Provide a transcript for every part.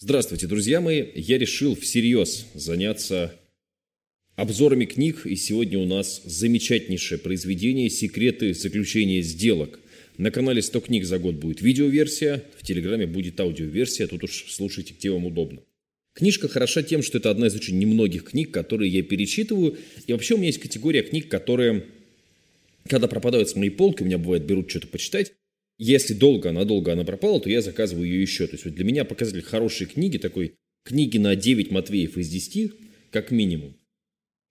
Здравствуйте, друзья мои! Я решил всерьез заняться обзорами книг, и сегодня у нас замечательнейшее произведение «Секреты заключения сделок». На канале 100 книг за год будет видеоверсия, в Телеграме будет аудиоверсия, тут уж слушайте, где вам удобно. Книжка хороша тем, что это одна из очень немногих книг, которые я перечитываю. И вообще у меня есть категория книг, которые, когда пропадают с моей полки, у меня бывает берут что-то почитать, если долго, надолго она пропала, то я заказываю ее еще. То есть вот для меня показатель хорошей книги, такой книги на 9 Матвеев из 10, как минимум,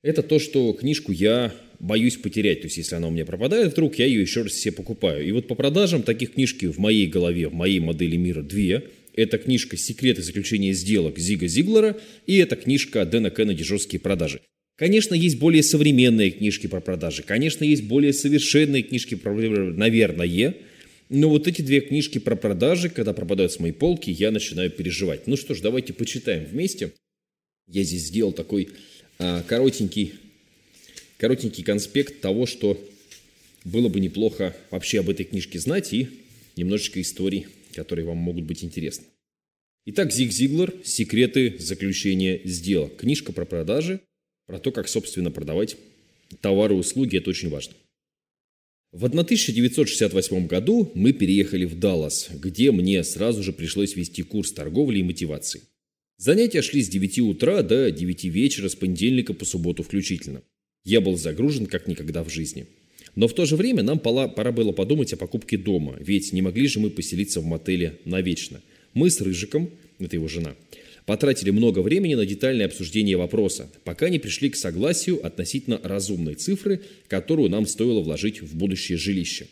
это то, что книжку я боюсь потерять. То есть если она у меня пропадает вдруг, я ее еще раз себе покупаю. И вот по продажам таких книжки в моей голове, в моей модели мира две. Это книжка «Секреты заключения сделок» Зига Зиглера и это книжка Дэна Кеннеди «Жесткие продажи». Конечно, есть более современные книжки про продажи. Конечно, есть более совершенные книжки про, наверное, но вот эти две книжки про продажи, когда пропадают с моей полки, я начинаю переживать. Ну что ж, давайте почитаем вместе. Я здесь сделал такой а, коротенький, коротенький конспект того, что было бы неплохо вообще об этой книжке знать и немножечко историй, которые вам могут быть интересны. Итак, Зиг Зиглер «Секреты заключения сделок». Книжка про продажи, про то, как, собственно, продавать товары и услуги. Это очень важно. В 1968 году мы переехали в Даллас, где мне сразу же пришлось вести курс торговли и мотивации. Занятия шли с 9 утра до 9 вечера с понедельника по субботу включительно. Я был загружен как никогда в жизни. Но в то же время нам пора, было подумать о покупке дома, ведь не могли же мы поселиться в мотеле навечно. Мы с Рыжиком, это его жена, потратили много времени на детальное обсуждение вопроса, пока не пришли к согласию относительно разумной цифры, которую нам стоило вложить в будущее жилище.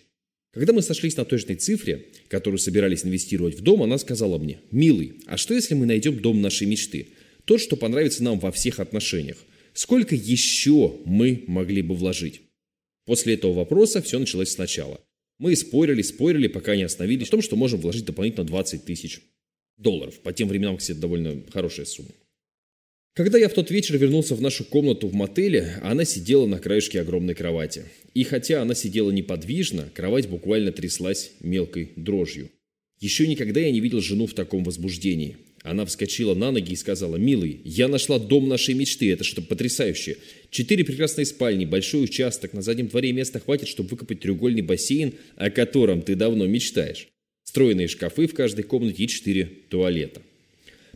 Когда мы сошлись на точной цифре, которую собирались инвестировать в дом, она сказала мне, «Милый, а что если мы найдем дом нашей мечты? Тот, что понравится нам во всех отношениях. Сколько еще мы могли бы вложить?» После этого вопроса все началось сначала. Мы спорили, спорили, пока не остановились в том, что можем вложить дополнительно 20 тысяч долларов. По тем временам, кстати, довольно хорошая сумма. Когда я в тот вечер вернулся в нашу комнату в мотеле, она сидела на краешке огромной кровати. И хотя она сидела неподвижно, кровать буквально тряслась мелкой дрожью. Еще никогда я не видел жену в таком возбуждении. Она вскочила на ноги и сказала, «Милый, я нашла дом нашей мечты, это что потрясающе. Четыре прекрасные спальни, большой участок, на заднем дворе места хватит, чтобы выкопать треугольный бассейн, о котором ты давно мечтаешь встроенные шкафы в каждой комнате и четыре туалета.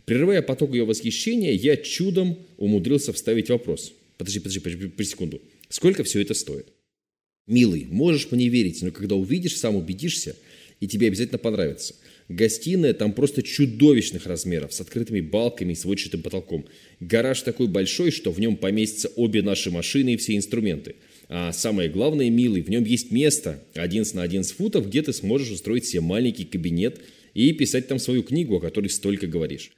Прерывая поток ее восхищения, я чудом умудрился вставить вопрос. Подожди, подожди, подожди, подожди секунду. Сколько все это стоит? Милый, можешь мне верить, но когда увидишь, сам убедишься, и тебе обязательно понравится. Гостиная там просто чудовищных размеров, с открытыми балками и сводчатым потолком. Гараж такой большой, что в нем поместятся обе наши машины и все инструменты – а самое главное, милый, в нем есть место 11 на 11 футов, где ты сможешь устроить себе маленький кабинет и писать там свою книгу, о которой столько говоришь.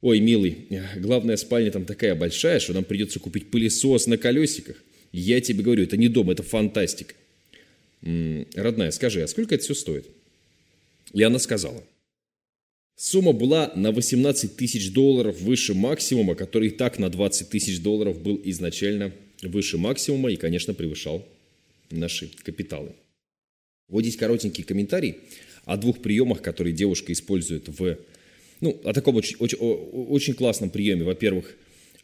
Ой, милый, главная спальня там такая большая, что нам придется купить пылесос на колесиках. Я тебе говорю, это не дом, это фантастика. М -м, родная, скажи, а сколько это все стоит? И она сказала. Сумма была на 18 тысяч долларов выше максимума, который и так на 20 тысяч долларов был изначально выше максимума и, конечно, превышал наши капиталы. Вот здесь коротенький комментарий о двух приемах, которые девушка использует в... Ну, о таком очень, очень, очень классном приеме. Во-первых,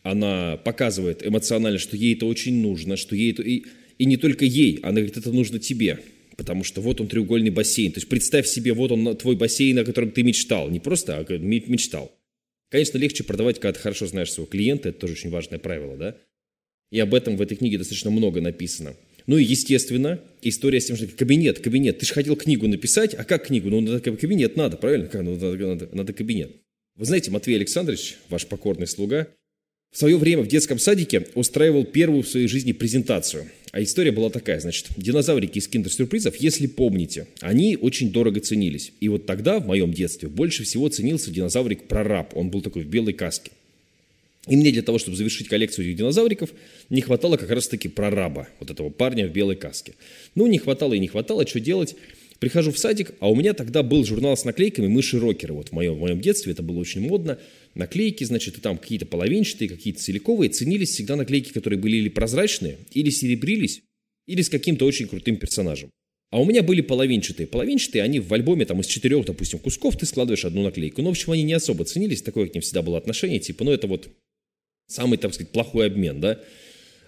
она показывает эмоционально, что ей это очень нужно, что ей это... И, и не только ей, она говорит, это нужно тебе. Потому что вот он треугольный бассейн. То есть представь себе, вот он твой бассейн, о котором ты мечтал. Не просто, а мечтал. Конечно, легче продавать, когда ты хорошо знаешь своего клиента. Это тоже очень важное правило, да? И об этом в этой книге достаточно много написано. Ну и, естественно, история с тем, что кабинет, кабинет. Ты же хотел книгу написать, а как книгу? Ну, надо, кабинет надо, правильно? Ну, надо, надо, надо кабинет. Вы знаете, Матвей Александрович, ваш покорный слуга, в свое время в детском садике устраивал первую в своей жизни презентацию. А история была такая, значит, динозаврики из киндер-сюрпризов, если помните, они очень дорого ценились. И вот тогда, в моем детстве, больше всего ценился динозаврик-прораб. Он был такой в белой каске. И мне для того, чтобы завершить коллекцию этих динозавриков, не хватало как раз-таки прораба, вот этого парня в белой каске. Ну, не хватало и не хватало, что делать? Прихожу в садик, а у меня тогда был журнал с наклейками «Мыши-рокеры». Вот в моем, в моем детстве это было очень модно. Наклейки, значит, и там какие-то половинчатые, какие-то целиковые. Ценились всегда наклейки, которые были или прозрачные, или серебрились, или с каким-то очень крутым персонажем. А у меня были половинчатые. Половинчатые, они в альбоме там из четырех, допустим, кусков ты складываешь одну наклейку. Но, в общем, они не особо ценились, такое к ним всегда было отношение, типа, ну, это вот самый, так сказать, плохой обмен, да.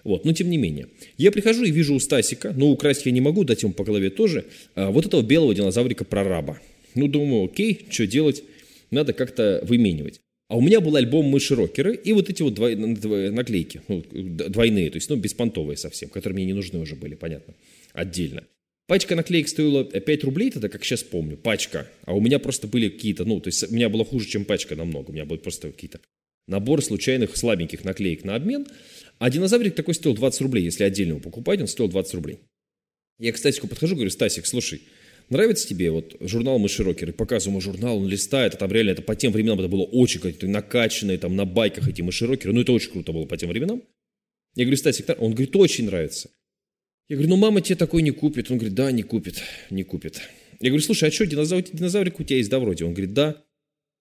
Вот, но тем не менее. Я прихожу и вижу у Стасика, ну, украсть я не могу, дать ему по голове тоже, а, вот этого белого динозаврика-прораба. Ну, думаю, окей, что делать? Надо как-то выменивать. А у меня был альбом «Мыши-рокеры» и вот эти вот двой, наклейки, ну, двойные, то есть, ну, беспонтовые совсем, которые мне не нужны уже были, понятно, отдельно. Пачка наклеек стоила 5 рублей тогда, как сейчас помню, пачка. А у меня просто были какие-то, ну, то есть у меня было хуже, чем пачка намного. У меня был просто какие-то набор случайных слабеньких наклеек на обмен. А динозаврик такой стоил 20 рублей. Если отдельно его покупать, он стоил 20 рублей. Я к Стасику подхожу, говорю, Стасик, слушай, нравится тебе вот журнал «Мыши Рокеры»? Показываю ему журнал, он листает, а там реально это по тем временам это было очень какие-то накачанные, там на байках эти «Мыши Рокеры». Ну, это очень круто было по тем временам. Я говорю, Стасик, он говорит, очень нравится. Я говорю, ну мама тебе такой не купит. Он говорит, да, не купит, не купит. Я говорю, слушай, а что, динозавр, динозаврик у тебя есть, да, вроде? Он говорит, да.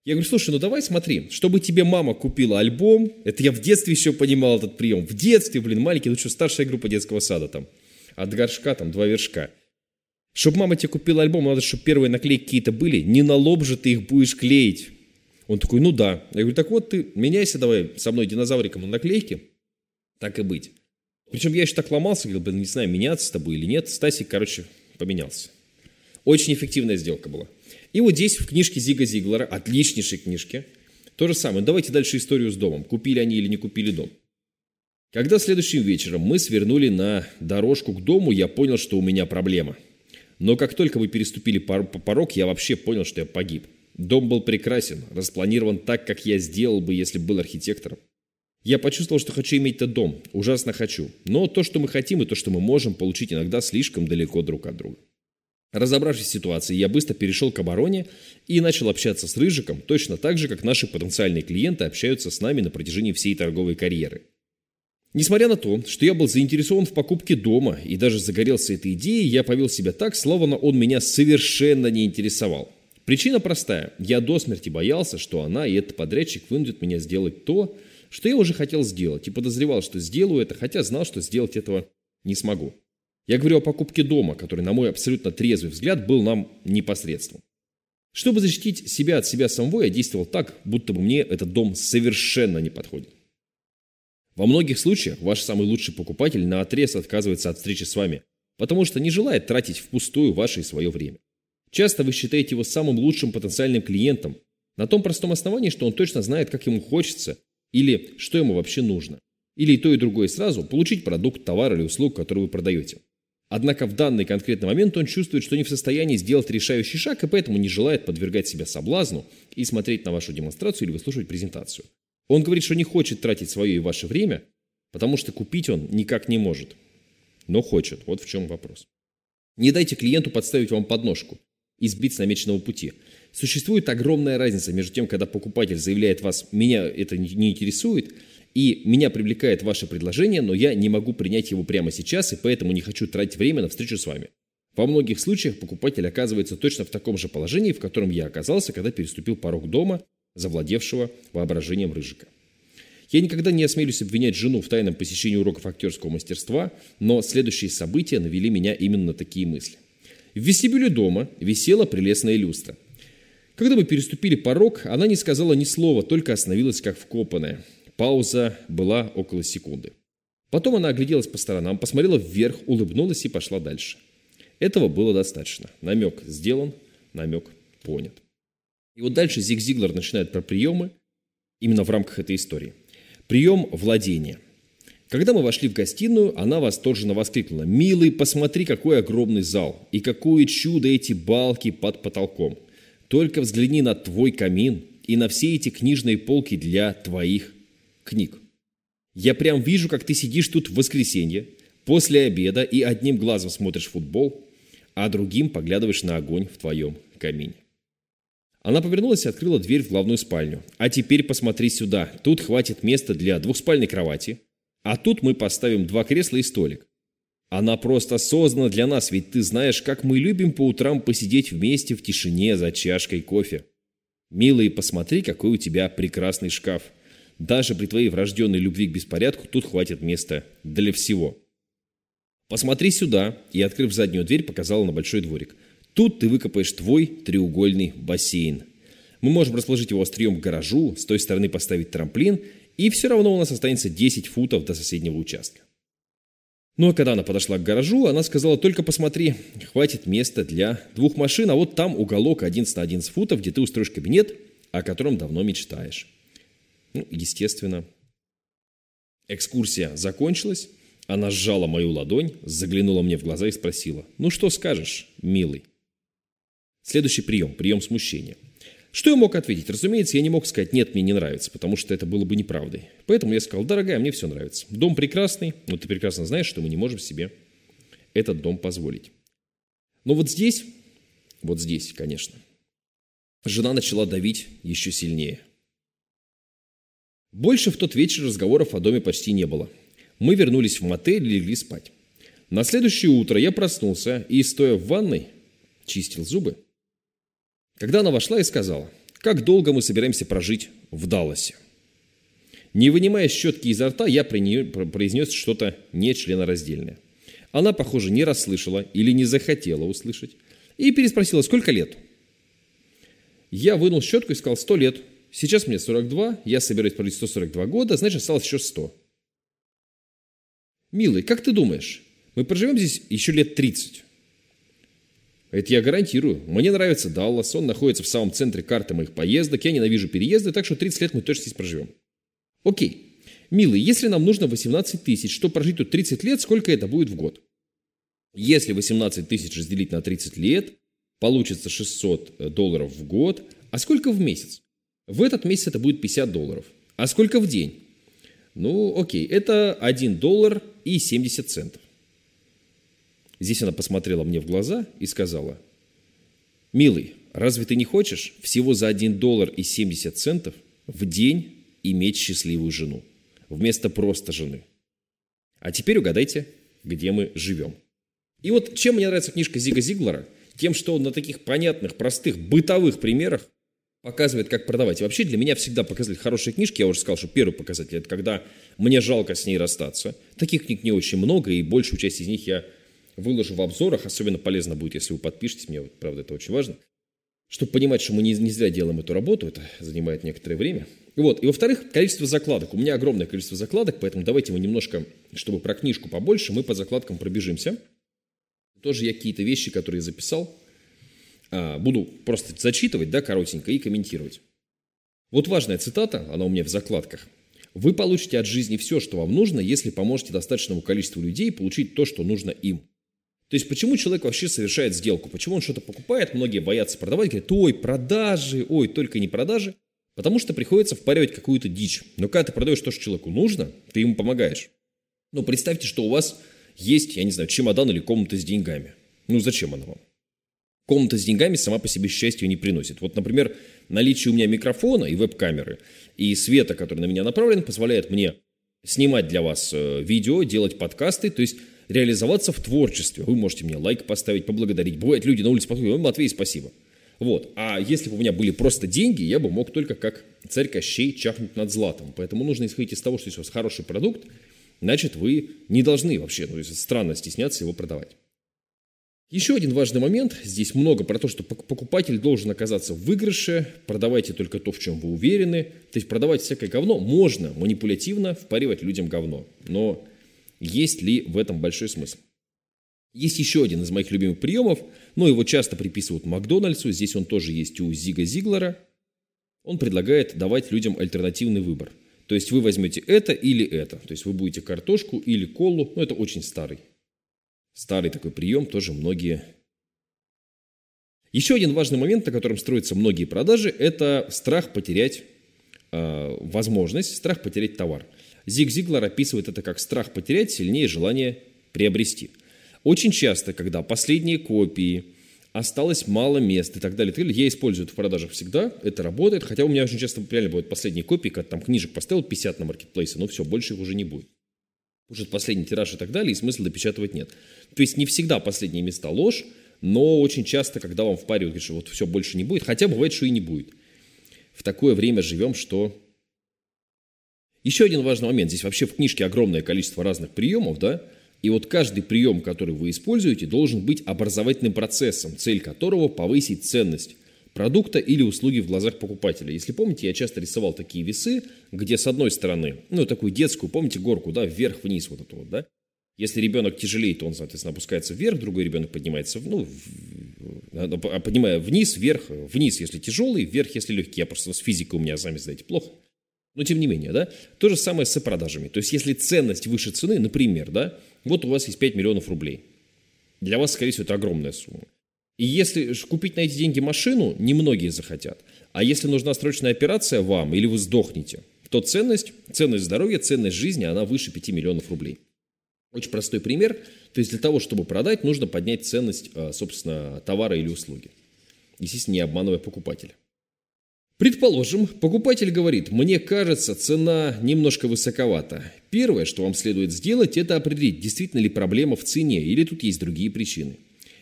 Я говорю, слушай, ну давай смотри, чтобы тебе мама купила альбом, это я в детстве еще понимал этот прием, в детстве, блин, маленький, ну что, старшая группа детского сада там, от горшка там два вершка. Чтобы мама тебе купила альбом, надо, чтобы первые наклейки какие-то были, не на лоб же ты их будешь клеить. Он такой, ну да. Я говорю, так вот ты меняйся давай со мной динозавриком на наклейки, так и быть. Причем я еще так ломался, говорил, блин, не знаю, меняться с тобой или нет. Стасик, короче, поменялся. Очень эффективная сделка была. И вот здесь в книжке Зига Зиглера, отличнейшей книжке, то же самое. Давайте дальше историю с домом. Купили они или не купили дом. Когда следующим вечером мы свернули на дорожку к дому, я понял, что у меня проблема. Но как только вы переступили порог, я вообще понял, что я погиб. Дом был прекрасен, распланирован так, как я сделал бы, если был архитектором. Я почувствовал, что хочу иметь этот дом. Ужасно хочу. Но то, что мы хотим и то, что мы можем получить, иногда слишком далеко друг от друга. Разобравшись в ситуации, я быстро перешел к обороне и начал общаться с Рыжиком точно так же, как наши потенциальные клиенты общаются с нами на протяжении всей торговой карьеры. Несмотря на то, что я был заинтересован в покупке дома и даже загорелся этой идеей, я повел себя так, словно он меня совершенно не интересовал. Причина простая. Я до смерти боялся, что она и этот подрядчик вынудят меня сделать то, что я уже хотел сделать и подозревал, что сделаю это, хотя знал, что сделать этого не смогу. Я говорю о покупке дома, который, на мой абсолютно трезвый взгляд, был нам непосредством. Чтобы защитить себя от себя самого, я действовал так, будто бы мне этот дом совершенно не подходит. Во многих случаях ваш самый лучший покупатель на отрез отказывается от встречи с вами, потому что не желает тратить впустую ваше и свое время. Часто вы считаете его самым лучшим потенциальным клиентом на том простом основании, что он точно знает, как ему хочется или что ему вообще нужно. Или и то, и другое сразу получить продукт, товар или услугу, который вы продаете. Однако в данный конкретный момент он чувствует, что не в состоянии сделать решающий шаг, и поэтому не желает подвергать себя соблазну и смотреть на вашу демонстрацию или выслушивать презентацию. Он говорит, что не хочет тратить свое и ваше время, потому что купить он никак не может. Но хочет. Вот в чем вопрос. Не дайте клиенту подставить вам подножку и сбить с намеченного пути. Существует огромная разница между тем, когда покупатель заявляет вас «меня это не интересует», и «меня привлекает ваше предложение, но я не могу принять его прямо сейчас, и поэтому не хочу тратить время на встречу с вами». Во многих случаях покупатель оказывается точно в таком же положении, в котором я оказался, когда переступил порог дома, завладевшего воображением Рыжика. Я никогда не осмелюсь обвинять жену в тайном посещении уроков актерского мастерства, но следующие события навели меня именно на такие мысли. В вестибюле дома висела прелестная люстра. Когда мы переступили порог, она не сказала ни слова, только остановилась как вкопанная. Пауза была около секунды. Потом она огляделась по сторонам, посмотрела вверх, улыбнулась и пошла дальше. Этого было достаточно. Намек сделан, намек понят. И вот дальше Зиг Зиглер начинает про приемы, именно в рамках этой истории. Прием владения. Когда мы вошли в гостиную, она восторженно воскликнула. «Милый, посмотри, какой огромный зал! И какое чудо эти балки под потолком! Только взгляни на твой камин и на все эти книжные полки для твоих книг. Я прям вижу, как ты сидишь тут в воскресенье, после обеда и одним глазом смотришь футбол, а другим поглядываешь на огонь в твоем камине. Она повернулась и открыла дверь в главную спальню. «А теперь посмотри сюда. Тут хватит места для двухспальной кровати. А тут мы поставим два кресла и столик. Она просто создана для нас, ведь ты знаешь, как мы любим по утрам посидеть вместе в тишине за чашкой кофе. Милый, посмотри, какой у тебя прекрасный шкаф. Даже при твоей врожденной любви к беспорядку тут хватит места для всего. Посмотри сюда, и, открыв заднюю дверь, показала на большой дворик. Тут ты выкопаешь твой треугольный бассейн. Мы можем расположить его острием к гаражу, с той стороны поставить трамплин, и все равно у нас останется 10 футов до соседнего участка. Ну а когда она подошла к гаражу, она сказала, только посмотри, хватит места для двух машин, а вот там уголок 11 на 11 футов, где ты устроишь кабинет, о котором давно мечтаешь. Ну, естественно, экскурсия закончилась, она сжала мою ладонь, заглянула мне в глаза и спросила, ну что скажешь, милый? Следующий прием, прием смущения. Что я мог ответить? Разумеется, я не мог сказать «нет, мне не нравится», потому что это было бы неправдой. Поэтому я сказал «дорогая, мне все нравится. Дом прекрасный, но ты прекрасно знаешь, что мы не можем себе этот дом позволить». Но вот здесь, вот здесь, конечно, жена начала давить еще сильнее. Больше в тот вечер разговоров о доме почти не было. Мы вернулись в мотель и легли спать. На следующее утро я проснулся и, стоя в ванной, чистил зубы. Когда она вошла и сказала, как долго мы собираемся прожить в Далласе. Не вынимая щетки изо рта, я произнес что-то нечленораздельное. Она, похоже, не расслышала или не захотела услышать и переспросила, сколько лет. Я вынул щетку и сказал, 100 лет. Сейчас мне 42, я собираюсь прожить 142 года, значит, осталось еще 100. Милый, как ты думаешь, мы проживем здесь еще лет 30? Это я гарантирую. Мне нравится Даллас, он находится в самом центре карты моих поездок, я ненавижу переезды, так что 30 лет мы точно здесь проживем. Окей. Милый, если нам нужно 18 тысяч, чтобы прожить тут 30 лет, сколько это будет в год? Если 18 тысяч разделить на 30 лет, получится 600 долларов в год. А сколько в месяц? В этот месяц это будет 50 долларов. А сколько в день? Ну, окей, это 1 доллар и 70 центов. Здесь она посмотрела мне в глаза и сказала, «Милый, разве ты не хочешь всего за 1 доллар и 70 центов в день иметь счастливую жену, вместо просто жены? А теперь угадайте, где мы живем». И вот чем мне нравится книжка Зига Зиглера, тем, что он на таких понятных, простых, бытовых примерах показывает, как продавать. И вообще для меня всегда показатель хорошей книжки, я уже сказал, что первый показатель, это когда мне жалко с ней расстаться. Таких книг не очень много, и большую часть из них я выложу в обзорах. Особенно полезно будет, если вы подпишетесь. Мне, правда, это очень важно. Чтобы понимать, что мы не, не зря делаем эту работу, это занимает некоторое время. Вот. И во-вторых, количество закладок. У меня огромное количество закладок, поэтому давайте мы немножко, чтобы про книжку побольше, мы по закладкам пробежимся. Тоже я какие-то вещи, которые записал, буду просто зачитывать, да, коротенько и комментировать. Вот важная цитата, она у меня в закладках. Вы получите от жизни все, что вам нужно, если поможете достаточному количеству людей получить то, что нужно им. То есть почему человек вообще совершает сделку? Почему он что-то покупает? Многие боятся продавать, говорят, ой, продажи, ой, только не продажи. Потому что приходится впаривать какую-то дичь. Но когда ты продаешь то, что человеку нужно, ты ему помогаешь. Ну, представьте, что у вас есть, я не знаю, чемодан или комната с деньгами. Ну, зачем она вам? Комната с деньгами сама по себе счастья не приносит. Вот, например, наличие у меня микрофона и веб-камеры и света, который на меня направлен, позволяет мне снимать для вас э, видео, делать подкасты. То есть реализоваться в творчестве. Вы можете мне лайк поставить, поблагодарить. Бывает, люди на улице подходят, Матвей, спасибо. Вот. А если бы у меня были просто деньги, я бы мог только как царь Кощей чахнуть над златом. Поэтому нужно исходить из того, что если у вас хороший продукт, значит, вы не должны вообще, ну, странно стесняться его продавать. Еще один важный момент. Здесь много про то, что покупатель должен оказаться в выигрыше. Продавайте только то, в чем вы уверены. То есть продавать всякое говно можно манипулятивно впаривать людям говно. Но есть ли в этом большой смысл? Есть еще один из моих любимых приемов, но его часто приписывают Макдональдсу, здесь он тоже есть у Зига Зиглера. Он предлагает давать людям альтернативный выбор. То есть вы возьмете это или это. То есть вы будете картошку или колу, но это очень старый. Старый такой прием, тоже многие еще один важный момент, на котором строятся многие продажи, это страх потерять э, возможность, страх потерять товар. Зиг Зиглар описывает это как страх потерять сильнее желание приобрести. Очень часто, когда последние копии, осталось мало мест и так далее, и я использую это в продажах всегда, это работает, хотя у меня очень часто реально бывают последние копии, когда там книжек поставил 50 на маркетплейсе, но все, больше их уже не будет. Уже последний тираж и так далее, и смысла допечатывать нет. То есть не всегда последние места ложь, но очень часто, когда вам впаривают, что вот все больше не будет, хотя бывает, что и не будет. В такое время живем, что еще один важный момент. Здесь вообще в книжке огромное количество разных приемов, да, И вот каждый прием, который вы используете, должен быть образовательным процессом, цель которого повысить ценность продукта или услуги в глазах покупателя. Если помните, я часто рисовал такие весы, где с одной стороны, ну, такую детскую, помните, горку, да, вверх-вниз вот эту вот, да, если ребенок тяжелее, то он, соответственно, опускается вверх, другой ребенок поднимается, ну, поднимая вниз, вверх, вниз, если тяжелый, вверх, если легкий. Я просто с физикой у меня, сами знаете, плохо. Но тем не менее, да, то же самое с продажами. То есть, если ценность выше цены, например, да, вот у вас есть 5 миллионов рублей. Для вас, скорее всего, это огромная сумма. И если купить на эти деньги машину, немногие захотят. А если нужна срочная операция вам, или вы сдохнете, то ценность, ценность здоровья, ценность жизни, она выше 5 миллионов рублей. Очень простой пример. То есть для того, чтобы продать, нужно поднять ценность, а, собственно, товара или услуги. Естественно, не обманывая покупателя. Предположим, покупатель говорит, мне кажется, цена немножко высоковата. Первое, что вам следует сделать, это определить, действительно ли проблема в цене или тут есть другие причины.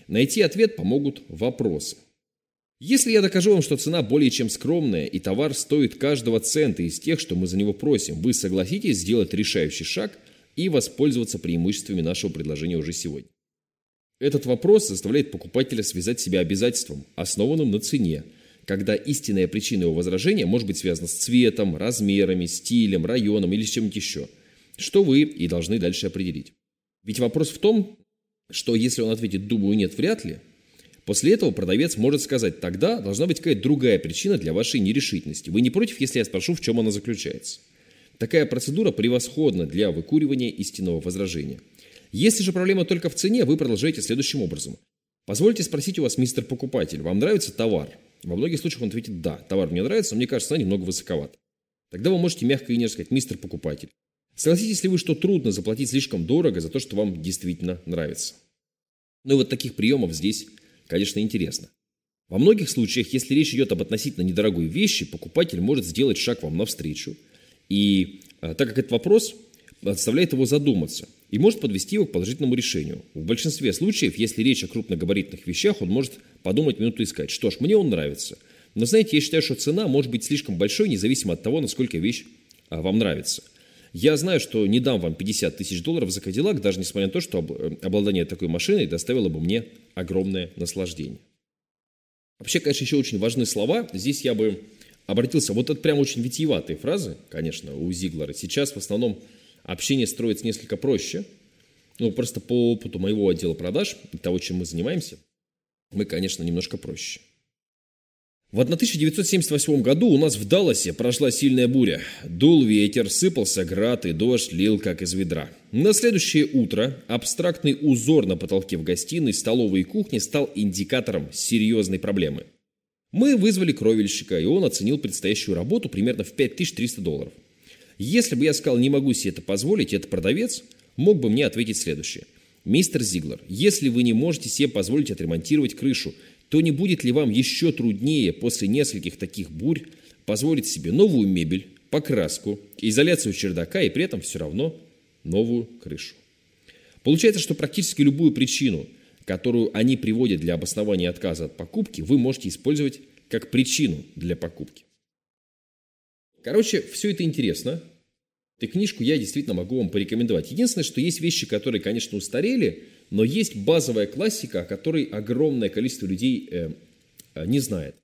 Найти ответ помогут вопросы. Если я докажу вам, что цена более чем скромная и товар стоит каждого цента из тех, что мы за него просим, вы согласитесь сделать решающий шаг – и воспользоваться преимуществами нашего предложения уже сегодня. Этот вопрос заставляет покупателя связать себя обязательством, основанным на цене, когда истинная причина его возражения может быть связана с цветом, размерами, стилем, районом или с чем-нибудь еще, что вы и должны дальше определить. Ведь вопрос в том, что если он ответит «думаю, нет, вряд ли», после этого продавец может сказать «тогда должна быть какая-то другая причина для вашей нерешительности. Вы не против, если я спрошу, в чем она заключается?» Такая процедура превосходна для выкуривания истинного возражения. Если же проблема только в цене, вы продолжаете следующим образом. Позвольте спросить у вас, мистер покупатель, вам нравится товар? Во многих случаях он ответит «да». Товар мне нравится, но мне кажется, она немного высоковата. Тогда вы можете мягко и нежно сказать «мистер покупатель». Согласитесь ли вы, что трудно заплатить слишком дорого за то, что вам действительно нравится? Ну и вот таких приемов здесь, конечно, интересно. Во многих случаях, если речь идет об относительно недорогой вещи, покупатель может сделать шаг вам навстречу – и а, так как этот вопрос заставляет его задуматься и может подвести его к положительному решению. В большинстве случаев, если речь о крупногабаритных вещах, он может подумать минуту и сказать, что ж, мне он нравится. Но знаете, я считаю, что цена может быть слишком большой, независимо от того, насколько вещь а, вам нравится. Я знаю, что не дам вам 50 тысяч долларов за Кадиллак, даже несмотря на то, что э, обладание такой машиной доставило бы мне огромное наслаждение. Вообще, конечно, еще очень важны слова. Здесь я бы обратился, вот это прям очень витиеватые фразы, конечно, у Зиглера. Сейчас в основном общение строится несколько проще. Ну, просто по опыту моего отдела продаж и того, чем мы занимаемся, мы, конечно, немножко проще. В 1978 году у нас в Далласе прошла сильная буря. Дул ветер, сыпался град и дождь лил как из ведра. На следующее утро абстрактный узор на потолке в гостиной, столовой и кухне стал индикатором серьезной проблемы – мы вызвали кровельщика, и он оценил предстоящую работу примерно в 5300 долларов. Если бы я сказал, не могу себе это позволить, этот продавец мог бы мне ответить следующее. Мистер Зиглер, если вы не можете себе позволить отремонтировать крышу, то не будет ли вам еще труднее после нескольких таких бурь позволить себе новую мебель, покраску, изоляцию чердака и при этом все равно новую крышу? Получается, что практически любую причину – которую они приводят для обоснования отказа от покупки, вы можете использовать как причину для покупки. Короче, все это интересно. Эту книжку я действительно могу вам порекомендовать. Единственное, что есть вещи, которые, конечно, устарели, но есть базовая классика, о которой огромное количество людей э, э, не знает.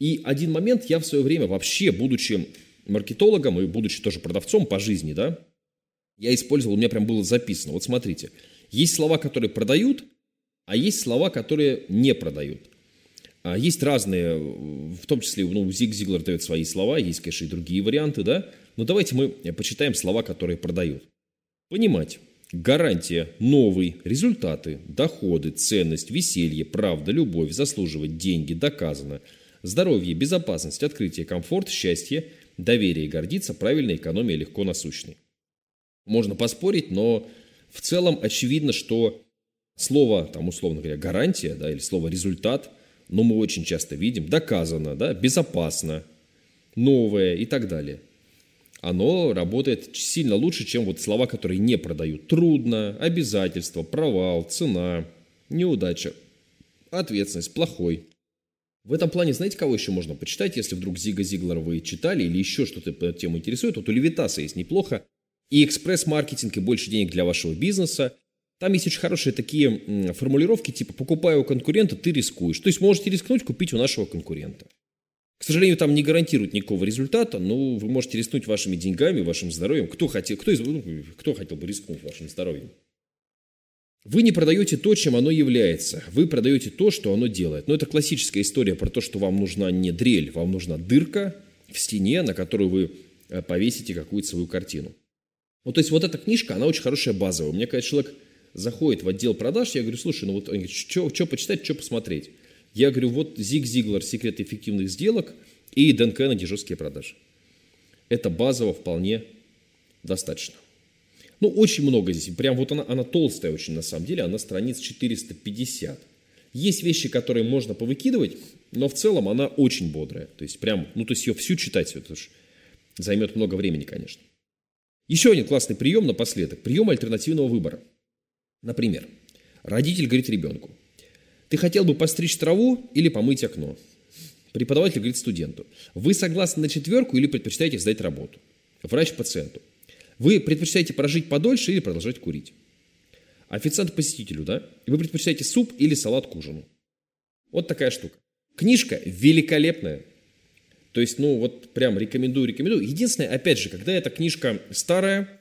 И один момент я в свое время вообще, будучи маркетологом и будучи тоже продавцом по жизни, да, я использовал, у меня прям было записано. Вот смотрите, есть слова, которые продают – а есть слова, которые не продают. А есть разные, в том числе, ну, Зиг Зиглер дает свои слова, есть, конечно, и другие варианты, да? Но давайте мы почитаем слова, которые продают. Понимать. Гарантия, новый, результаты, доходы, ценность, веселье, правда, любовь, заслуживать, деньги, доказано, здоровье, безопасность, открытие, комфорт, счастье, доверие, гордиться, правильная экономия, легко насущный. Можно поспорить, но в целом очевидно, что Слово, там, условно говоря, гарантия, да, или слово результат, но мы очень часто видим, доказано, да, безопасно, новое и так далее. Оно работает сильно лучше, чем вот слова, которые не продают. Трудно, обязательство, провал, цена, неудача, ответственность, плохой. В этом плане, знаете, кого еще можно почитать, если вдруг Зига Зиглера вы читали или еще что-то по эту тему интересует? Вот у Левитаса есть неплохо. И экспресс-маркетинг, и больше денег для вашего бизнеса. Там есть очень хорошие такие формулировки, типа «покупая у конкурента, ты рискуешь». То есть можете рискнуть купить у нашего конкурента. К сожалению, там не гарантируют никакого результата, но вы можете рискнуть вашими деньгами, вашим здоровьем. Кто хотел, кто, из, ну, кто хотел бы рискнуть вашим здоровьем? Вы не продаете то, чем оно является. Вы продаете то, что оно делает. Но это классическая история про то, что вам нужна не дрель, вам нужна дырка в стене, на которую вы э, повесите какую-то свою картину. Вот, то есть вот эта книжка, она очень хорошая базовая. У меня когда человек заходит в отдел продаж, я говорю, слушай, ну вот, что почитать, что посмотреть? Я говорю, вот Зиг Зиглар «Секрет эффективных сделок» и Дэн Кеннеди «Жесткие продажи». Это базово вполне достаточно. Ну, очень много здесь. Прям вот она, она толстая очень на самом деле, она страниц 450. Есть вещи, которые можно повыкидывать, но в целом она очень бодрая. То есть прям, ну то есть ее всю читать, это уж займет много времени, конечно. Еще один классный прием напоследок. Прием альтернативного выбора. Например, родитель говорит ребенку, ты хотел бы постричь траву или помыть окно? Преподаватель говорит студенту, вы согласны на четверку или предпочитаете сдать работу? Врач пациенту, вы предпочитаете прожить подольше или продолжать курить? Официант посетителю, да? Вы предпочитаете суп или салат к ужину? Вот такая штука. Книжка великолепная. То есть, ну, вот прям рекомендую, рекомендую. Единственное, опять же, когда эта книжка старая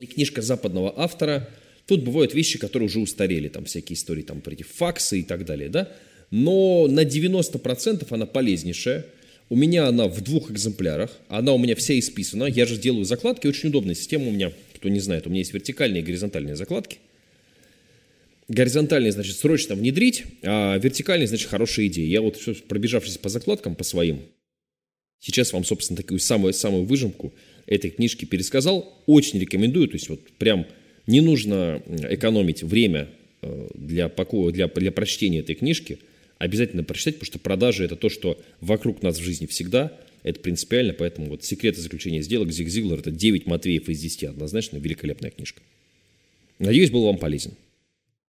и книжка западного автора – Тут бывают вещи, которые уже устарели, там всякие истории там про эти факсы и так далее, да. Но на 90% она полезнейшая. У меня она в двух экземплярах, она у меня вся исписана. Я же делаю закладки, очень удобная система у меня. Кто не знает, у меня есть вертикальные и горизонтальные закладки. Горизонтальные, значит, срочно внедрить, а вертикальные, значит, хорошая идея. Я вот, пробежавшись по закладкам, по своим, сейчас вам, собственно, такую самую-самую выжимку этой книжки пересказал. Очень рекомендую, то есть вот прям не нужно экономить время э, для, покоя, для, для прочтения этой книжки. Обязательно прочитать, потому что продажи – это то, что вокруг нас в жизни всегда. Это принципиально, поэтому вот «Секреты заключения сделок» Зиг Зиглер – это 9 Матвеев из 10. Однозначно великолепная книжка. Надеюсь, был вам полезен.